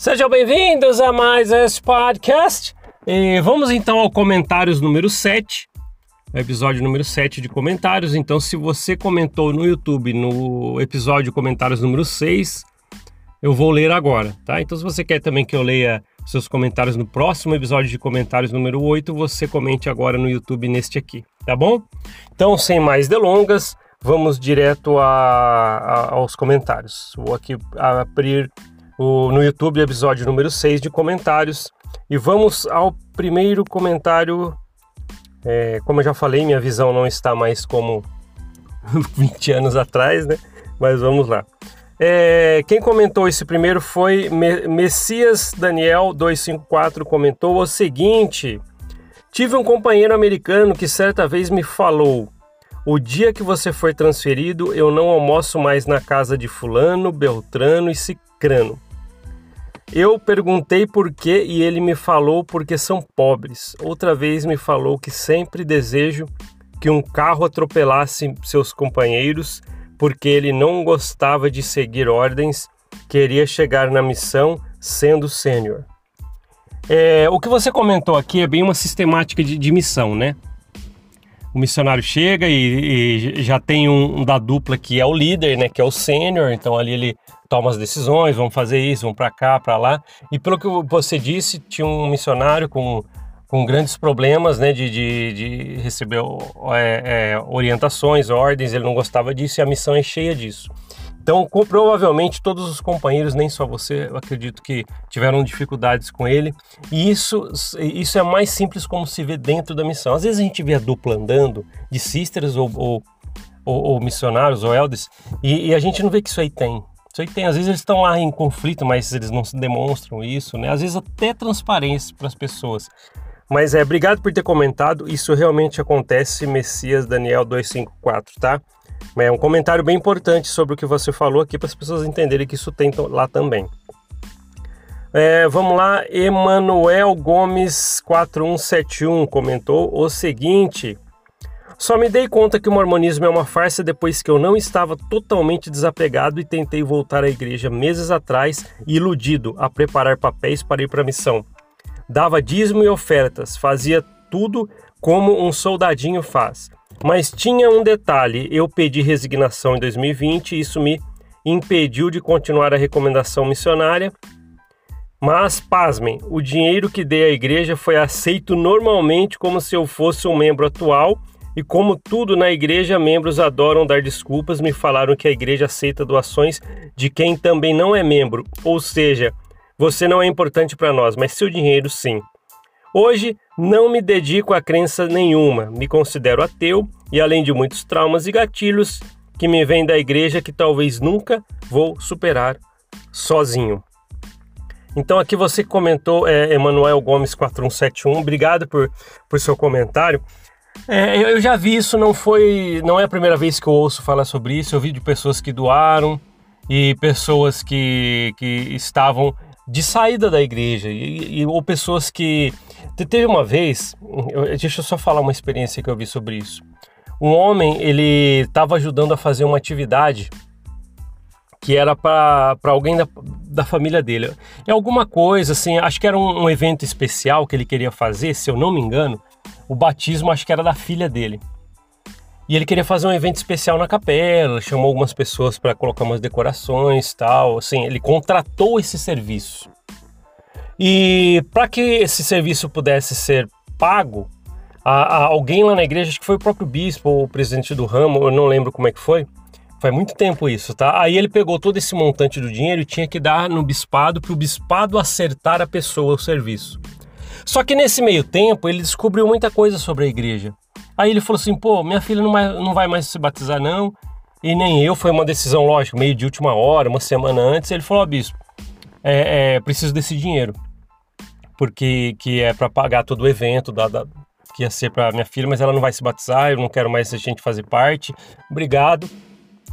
Sejam bem-vindos a mais esse podcast. E vamos então ao comentários número 7, o episódio número 7 de comentários. Então, se você comentou no YouTube no episódio comentários número 6, eu vou ler agora, tá? Então, se você quer também que eu leia seus comentários no próximo episódio de comentários número 8, você comente agora no YouTube neste aqui, tá bom? Então, sem mais delongas, vamos direto a, a, aos comentários. Vou aqui abrir o, no YouTube episódio número 6 de comentários e vamos ao primeiro comentário. É, como eu já falei, minha visão não está mais como 20 anos atrás, né? Mas vamos lá. É, quem comentou esse primeiro foi Messias Daniel 254 comentou o seguinte: Tive um companheiro americano que certa vez me falou: "O dia que você for transferido, eu não almoço mais na casa de fulano, beltrano e cicrano." Eu perguntei por quê e ele me falou porque são pobres. Outra vez me falou que sempre desejo que um carro atropelasse seus companheiros porque ele não gostava de seguir ordens, queria chegar na missão sendo sênior. É, o que você comentou aqui é bem uma sistemática de, de missão, né? O missionário chega e, e já tem um, da dupla que é o líder, né? Que é o sênior, então ali ele toma as decisões, vamos fazer isso, vamos para cá, para lá. E pelo que você disse, tinha um missionário com com grandes problemas né, de, de, de receber é, é, orientações, ordens, ele não gostava disso e a missão é cheia disso. Então, com, provavelmente todos os companheiros, nem só você, eu acredito que tiveram dificuldades com ele. E isso, isso é mais simples como se vê dentro da missão. Às vezes a gente vê a dupla andando, de sisters ou, ou, ou, ou missionários ou elders, e, e, a gente não vê que isso aí tem. Isso aí tem. Às vezes eles estão lá em conflito, mas eles não demonstram isso, né? Às vezes até transparência para as pessoas. Mas é, obrigado por ter comentado. Isso realmente acontece, Messias Daniel 254, tá? É um comentário bem importante sobre o que você falou aqui para as pessoas entenderem que isso tem lá também. É, vamos lá, Emanuel Gomes 4171 comentou o seguinte: Só me dei conta que o mormonismo é uma farsa depois que eu não estava totalmente desapegado e tentei voltar à igreja meses atrás, iludido a preparar papéis para ir para a missão dava dízimo e ofertas, fazia tudo como um soldadinho faz. Mas tinha um detalhe: eu pedi resignação em 2020 e isso me impediu de continuar a recomendação missionária. Mas, pasmem, o dinheiro que dei à igreja foi aceito normalmente como se eu fosse um membro atual, e como tudo na igreja, membros adoram dar desculpas, me falaram que a igreja aceita doações de quem também não é membro, ou seja, você não é importante para nós, mas seu dinheiro sim. Hoje não me dedico a crença nenhuma, me considero ateu e além de muitos traumas e gatilhos que me vêm da igreja que talvez nunca vou superar sozinho. Então aqui você comentou, é, Emanuel Gomes 4171, obrigado por, por seu comentário. É, eu já vi isso, não foi, não é a primeira vez que eu ouço falar sobre isso. Eu vi de pessoas que doaram e pessoas que, que estavam de saída da igreja e, e, ou pessoas que teve uma vez deixa eu só falar uma experiência que eu vi sobre isso. Um homem ele estava ajudando a fazer uma atividade que era para alguém da, da família dele. É alguma coisa assim acho que era um, um evento especial que ele queria fazer se eu não me engano o batismo acho que era da filha dele. E ele queria fazer um evento especial na capela, chamou algumas pessoas para colocar umas decorações, tal, assim, ele contratou esse serviço. E para que esse serviço pudesse ser pago, a, a alguém lá na igreja, acho que foi o próprio bispo ou o presidente do ramo, eu não lembro como é que foi. Faz muito tempo isso, tá? Aí ele pegou todo esse montante do dinheiro e tinha que dar no bispado para o bispado acertar a pessoa o serviço. Só que nesse meio tempo ele descobriu muita coisa sobre a igreja. Aí ele falou assim: pô, minha filha não vai, não vai mais se batizar, não. E nem eu, foi uma decisão, lógico, meio de última hora, uma semana antes. Ele falou: ó, bispo, é, é, preciso desse dinheiro. Porque que é para pagar todo o evento da, da, que ia ser para minha filha, mas ela não vai se batizar, eu não quero mais a gente fazer parte. Obrigado.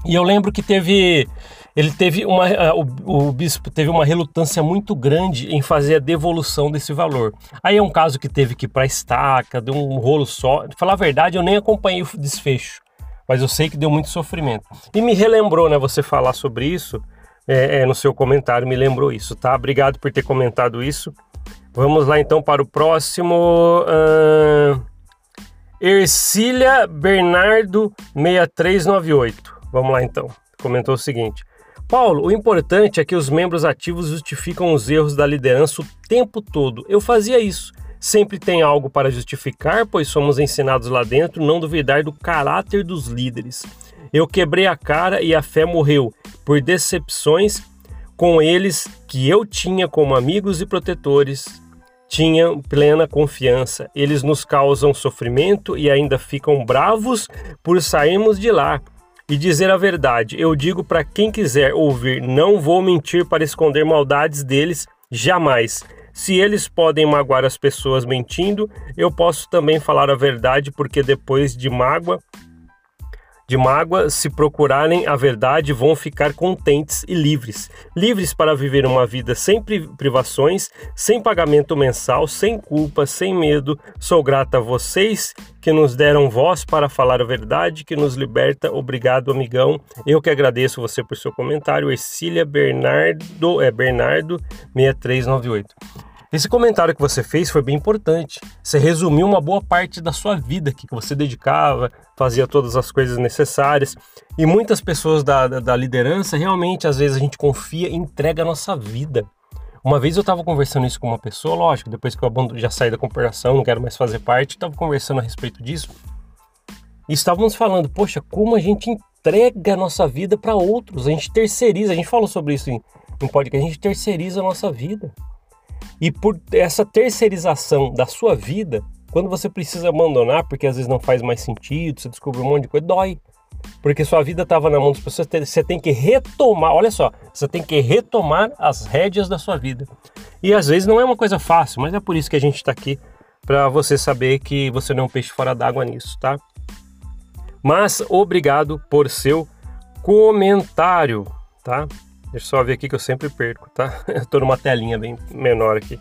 E eu lembro que teve ele teve uma o, o, bispo teve uma relutância muito grande em fazer a devolução desse valor. Aí é um caso que teve que ir para estaca, deu um rolo só. Falar a verdade, eu nem acompanhei o desfecho, mas eu sei que deu muito sofrimento. E me relembrou, né, você falar sobre isso, é, é, no seu comentário me lembrou isso, tá? Obrigado por ter comentado isso. Vamos lá então para o próximo. Uh, Ercília Bernardo 6398. Vamos lá então. Comentou o seguinte: Paulo, o importante é que os membros ativos justificam os erros da liderança o tempo todo. Eu fazia isso. Sempre tem algo para justificar, pois somos ensinados lá dentro não duvidar do caráter dos líderes. Eu quebrei a cara e a fé morreu por decepções com eles que eu tinha como amigos e protetores. Tinha plena confiança. Eles nos causam sofrimento e ainda ficam bravos por sairmos de lá. E dizer a verdade, eu digo para quem quiser ouvir, não vou mentir para esconder maldades deles, jamais. Se eles podem magoar as pessoas mentindo, eu posso também falar a verdade, porque depois de mágoa, de mágoa, se procurarem a verdade, vão ficar contentes e livres. Livres para viver uma vida sem privações, sem pagamento mensal, sem culpa, sem medo. Sou grata a vocês que nos deram voz para falar a verdade, que nos liberta. Obrigado, amigão. Eu que agradeço você por seu comentário. Ercília Bernardo, é Bernardo 6398. Esse comentário que você fez foi bem importante. Você resumiu uma boa parte da sua vida que você dedicava, fazia todas as coisas necessárias. E muitas pessoas da, da, da liderança, realmente, às vezes a gente confia e entrega a nossa vida. Uma vez eu estava conversando isso com uma pessoa, lógico, depois que eu já saí da corporação, não quero mais fazer parte, estava conversando a respeito disso. E estávamos falando, poxa, como a gente entrega a nossa vida para outros, a gente terceiriza, a gente falou sobre isso em, em podcast, a gente terceiriza a nossa vida. E por essa terceirização da sua vida, quando você precisa abandonar, porque às vezes não faz mais sentido, você descobre um monte de coisa, dói. Porque sua vida estava na mão das pessoas, você tem que retomar, olha só, você tem que retomar as rédeas da sua vida. E às vezes não é uma coisa fácil, mas é por isso que a gente está aqui, para você saber que você não é um peixe fora d'água nisso, tá? Mas obrigado por seu comentário, tá? Deixa eu só ver aqui que eu sempre perco, tá? Eu tô numa telinha bem menor aqui.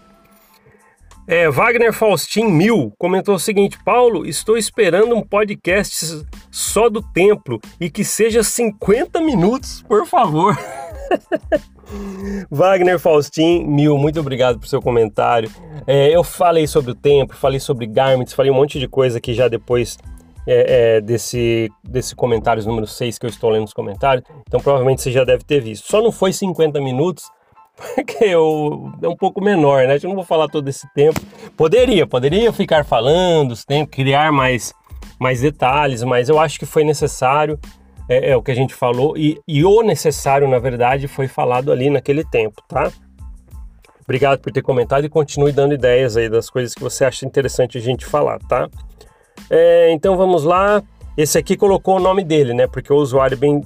É, Wagner Faustin Mil comentou o seguinte: Paulo, estou esperando um podcast só do templo e que seja 50 minutos, por favor. Wagner Faustin Mil, muito obrigado por seu comentário. É, eu falei sobre o templo, falei sobre garments, falei um monte de coisa que já depois é, é, desse, desse comentários número 6 que eu estou lendo nos comentários, então provavelmente você já deve ter visto. Só não foi 50 minutos, porque eu, é um pouco menor, né? Eu não vou falar todo esse tempo. Poderia, poderia ficar falando, tempo, criar mais, mais detalhes, mas eu acho que foi necessário, é, é o que a gente falou, e, e o necessário, na verdade, foi falado ali naquele tempo, tá? Obrigado por ter comentado e continue dando ideias aí das coisas que você acha interessante a gente falar, tá? É, então vamos lá. Esse aqui colocou o nome dele, né? Porque o usuário é bem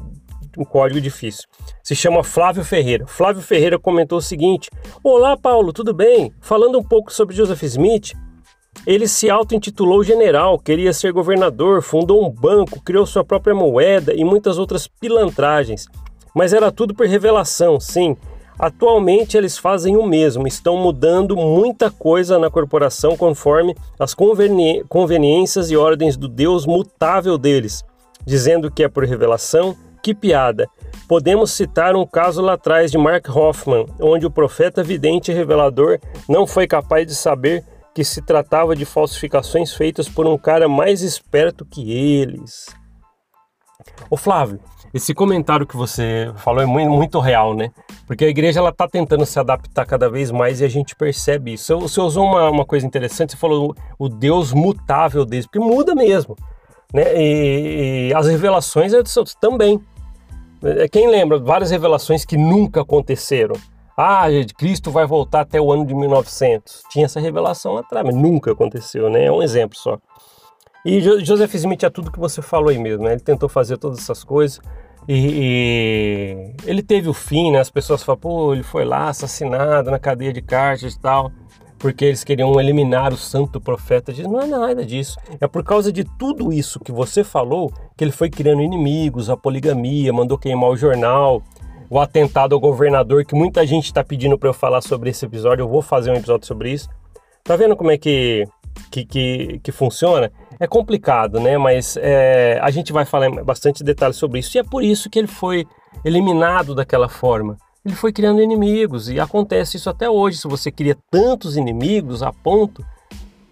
um código difícil. Se chama Flávio Ferreira. Flávio Ferreira comentou o seguinte: Olá, Paulo, tudo bem? Falando um pouco sobre Joseph Smith, ele se auto-intitulou general, queria ser governador, fundou um banco, criou sua própria moeda e muitas outras pilantragens. Mas era tudo por revelação, sim. Atualmente eles fazem o mesmo, estão mudando muita coisa na corporação conforme as conveni conveniências e ordens do Deus mutável deles, dizendo que é por revelação. Que piada! Podemos citar um caso lá atrás de Mark Hoffman, onde o profeta vidente e revelador não foi capaz de saber que se tratava de falsificações feitas por um cara mais esperto que eles. Ô Flávio, esse comentário que você falou é muito, muito real, né? Porque a igreja ela está tentando se adaptar cada vez mais e a gente percebe isso. Você usou uma, uma coisa interessante, você falou o, Deus mutável deles, porque muda mesmo. Né? E, e as revelações também. É, quem lembra várias revelações que nunca aconteceram? Ah, Cristo vai voltar até o ano de 1900. Tinha essa revelação lá atrás, mas nunca aconteceu, né? É um exemplo só. E Joseph Smith é tudo que você falou aí mesmo, né? Ele tentou fazer todas essas coisas e, e ele teve o fim, né? As pessoas falam, pô, ele foi lá assassinado na cadeia de Carthage e tal, porque eles queriam eliminar o santo profeta. Diz, não é nada disso. É por causa de tudo isso que você falou que ele foi criando inimigos, a poligamia, mandou queimar o jornal, o atentado ao governador, que muita gente está pedindo para eu falar sobre esse episódio. Eu vou fazer um episódio sobre isso. Tá vendo como é que, que, que, que funciona? É complicado, né? Mas é, a gente vai falar bastante detalhes sobre isso. E é por isso que ele foi eliminado daquela forma. ele foi criando inimigos e acontece isso até hoje. Se você cria tantos inimigos a ponto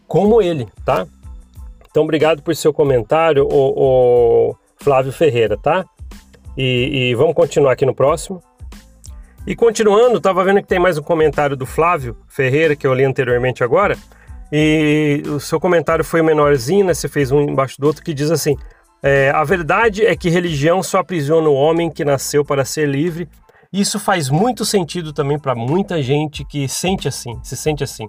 como ele, tá? Então, obrigado por seu comentário, o, o Flávio Ferreira, tá? E, e, vamos continuar aqui no próximo. E continuando, estava vendo que tem mais um comentário do Flávio Ferreira que eu li anteriormente agora. E o seu comentário foi menorzinho, né? Você fez um embaixo do outro que diz assim: é, a verdade é que religião só aprisiona o homem que nasceu para ser livre. Isso faz muito sentido também para muita gente que sente assim, se sente assim.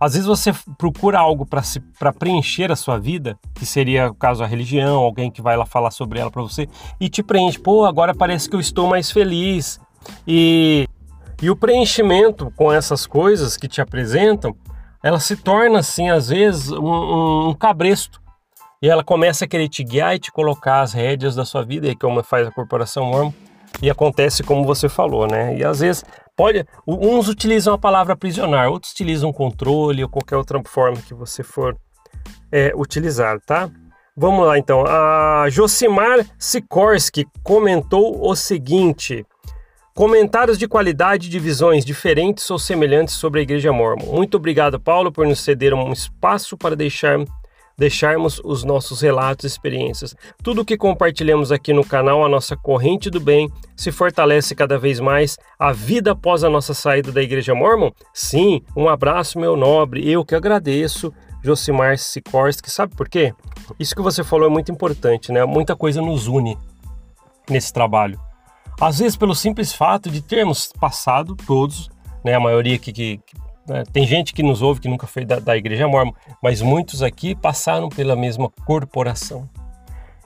Às vezes você procura algo para preencher a sua vida, que seria o caso a religião, alguém que vai lá falar sobre ela para você e te preenche. Pô, agora parece que eu estou mais feliz. E, e o preenchimento com essas coisas que te apresentam, ela se torna assim, às vezes, um, um, cabresto e ela começa a querer te guiar e te colocar as rédeas da sua vida, e como faz a corporação Mormon, e acontece como você falou, né? E às vezes pode, uns utilizam a palavra aprisionar, outros utilizam controle ou qualquer outra forma que você for é, utilizar, tá? Vamos lá então. A Josimar Sikorski comentou o seguinte: Comentários de qualidade de visões diferentes ou semelhantes sobre a Igreja Mormon. Muito obrigado, Paulo, por nos ceder um espaço para deixar deixarmos os nossos relatos e experiências. Tudo o que compartilhamos aqui no canal, a nossa corrente do bem, se fortalece cada vez mais. A vida após a nossa saída da Igreja Mormon? Sim, um abraço, meu nobre. Eu que agradeço. Josimar Sikorski, sabe por quê? Isso que você falou é muito importante, né? Muita coisa nos une nesse trabalho. Às vezes, pelo simples fato de termos passado, todos, né, a maioria que, que, né? Tem gente que nos ouve que nunca foi da, da Igreja Mormon, mas muitos aqui passaram pela mesma corporação.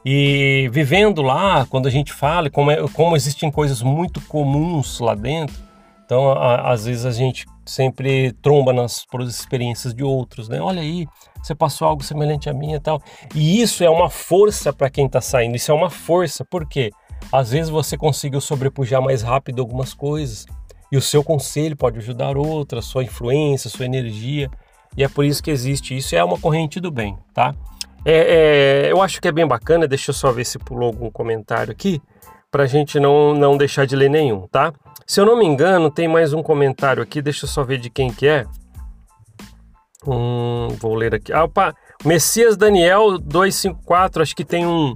E vivendo lá, quando a gente fala, como, é, como existem coisas muito comuns lá dentro, então a, às vezes a gente sempre tromba nas experiências de outros, né? Olha aí, você passou algo semelhante a mim e tal. E isso é uma força para quem está saindo, isso é uma força, porque às vezes você conseguiu sobrepujar mais rápido algumas coisas, e o seu conselho pode ajudar outra, sua influência, sua energia. E é por isso que existe isso. É uma corrente do bem, tá? É, é, eu acho que é bem bacana. Deixa eu só ver se pulou algum comentário aqui, para a gente não, não deixar de ler nenhum, tá? Se eu não me engano, tem mais um comentário aqui. Deixa eu só ver de quem que é. Hum, vou ler aqui. Ah, opa, Messias Daniel 254. Acho que tem um,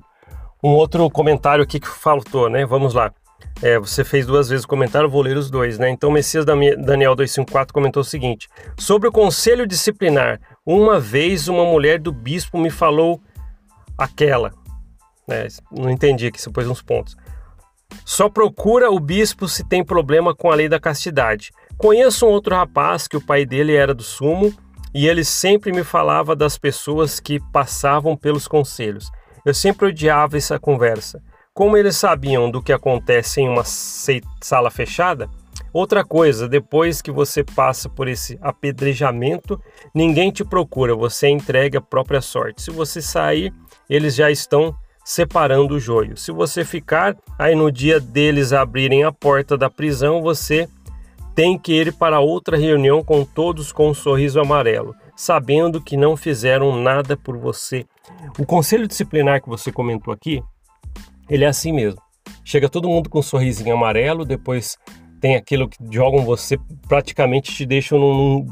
um outro comentário aqui que faltou, né? Vamos lá. É, você fez duas vezes o comentário, vou ler os dois, né? Então, Messias Daniel 254 comentou o seguinte: Sobre o conselho disciplinar, uma vez uma mulher do bispo me falou aquela. Né? Não entendi aqui, você pôs uns pontos. Só procura o bispo se tem problema com a lei da castidade. Conheço um outro rapaz que o pai dele era do sumo e ele sempre me falava das pessoas que passavam pelos conselhos. Eu sempre odiava essa conversa. Como eles sabiam do que acontece em uma sala fechada, outra coisa, depois que você passa por esse apedrejamento, ninguém te procura, você entrega a própria sorte. Se você sair, eles já estão separando o joio. Se você ficar, aí no dia deles abrirem a porta da prisão, você tem que ir para outra reunião com todos com um sorriso amarelo, sabendo que não fizeram nada por você. O conselho disciplinar que você comentou aqui ele é assim mesmo. Chega todo mundo com um sorrisinho amarelo, depois tem aquilo que jogam você, praticamente te deixam num,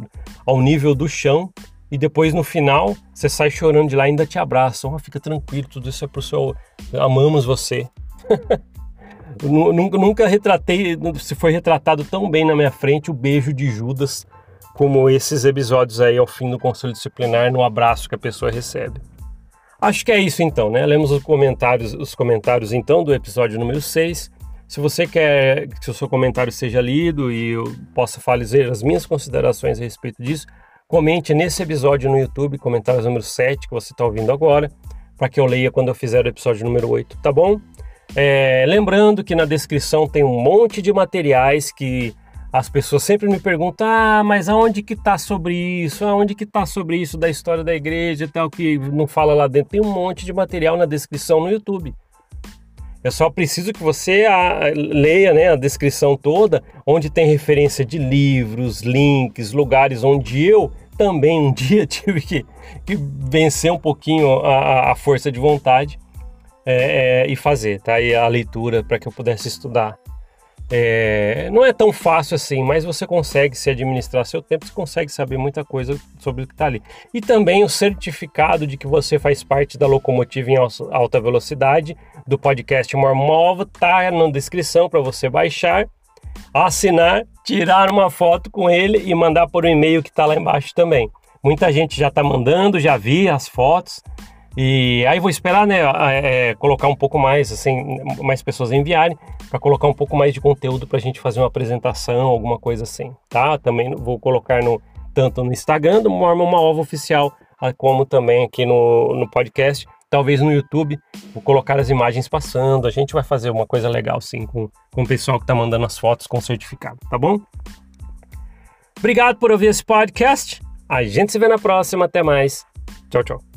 ao nível do chão, e depois no final você sai chorando de lá e ainda te abraçam. Oh, fica tranquilo, tudo isso é pro seu. Amamos você. nunca, nunca retratei, se foi retratado tão bem na minha frente o beijo de Judas como esses episódios aí ao fim do conselho disciplinar, no abraço que a pessoa recebe. Acho que é isso então, né? Lemos os comentários, os comentários então do episódio número 6. Se você quer que o seu comentário seja lido e eu possa fazer as minhas considerações a respeito disso, comente nesse episódio no YouTube, comentários número 7 que você está ouvindo agora, para que eu leia quando eu fizer o episódio número 8, tá bom? É, lembrando que na descrição tem um monte de materiais que as pessoas sempre me perguntam: ah, mas aonde que tá sobre isso? Aonde que tá sobre isso da história da igreja e tal, que não fala lá dentro? Tem um monte de material na descrição no YouTube. Eu só preciso que você a, ah, leia né, a descrição toda, onde tem referência de livros, links, lugares onde eu também um dia tive que, que vencer um pouquinho a, a força de vontade é, é, e fazer, tá? E a leitura para que eu pudesse estudar É, não é tão fácil assim, mas você consegue se administrar seu tempo, você consegue saber muita coisa sobre o que está ali. E também o certificado de que você faz parte da locomotiva em alta velocidade do podcast Mormova está na descrição para você baixar, assinar, tirar uma foto com ele e mandar por um e-mail que está lá embaixo também. Muita gente já está mandando, já vi as fotos. E aí vou esperar, né, é, colocar um pouco mais, assim, mais pessoas enviarem, para colocar um pouco mais de conteúdo para a gente fazer uma apresentação, alguma coisa assim, tá? Também vou colocar no tanto no Instagram do Mormon Uma Ova Oficial, como também aqui no, no podcast, talvez no YouTube, vou colocar as imagens passando, a gente vai fazer uma coisa legal sim com, com o pessoal que está mandando as fotos com certificado, tá bom? Obrigado por ouvir esse podcast, a gente se vê na próxima, até mais, tchau, tchau.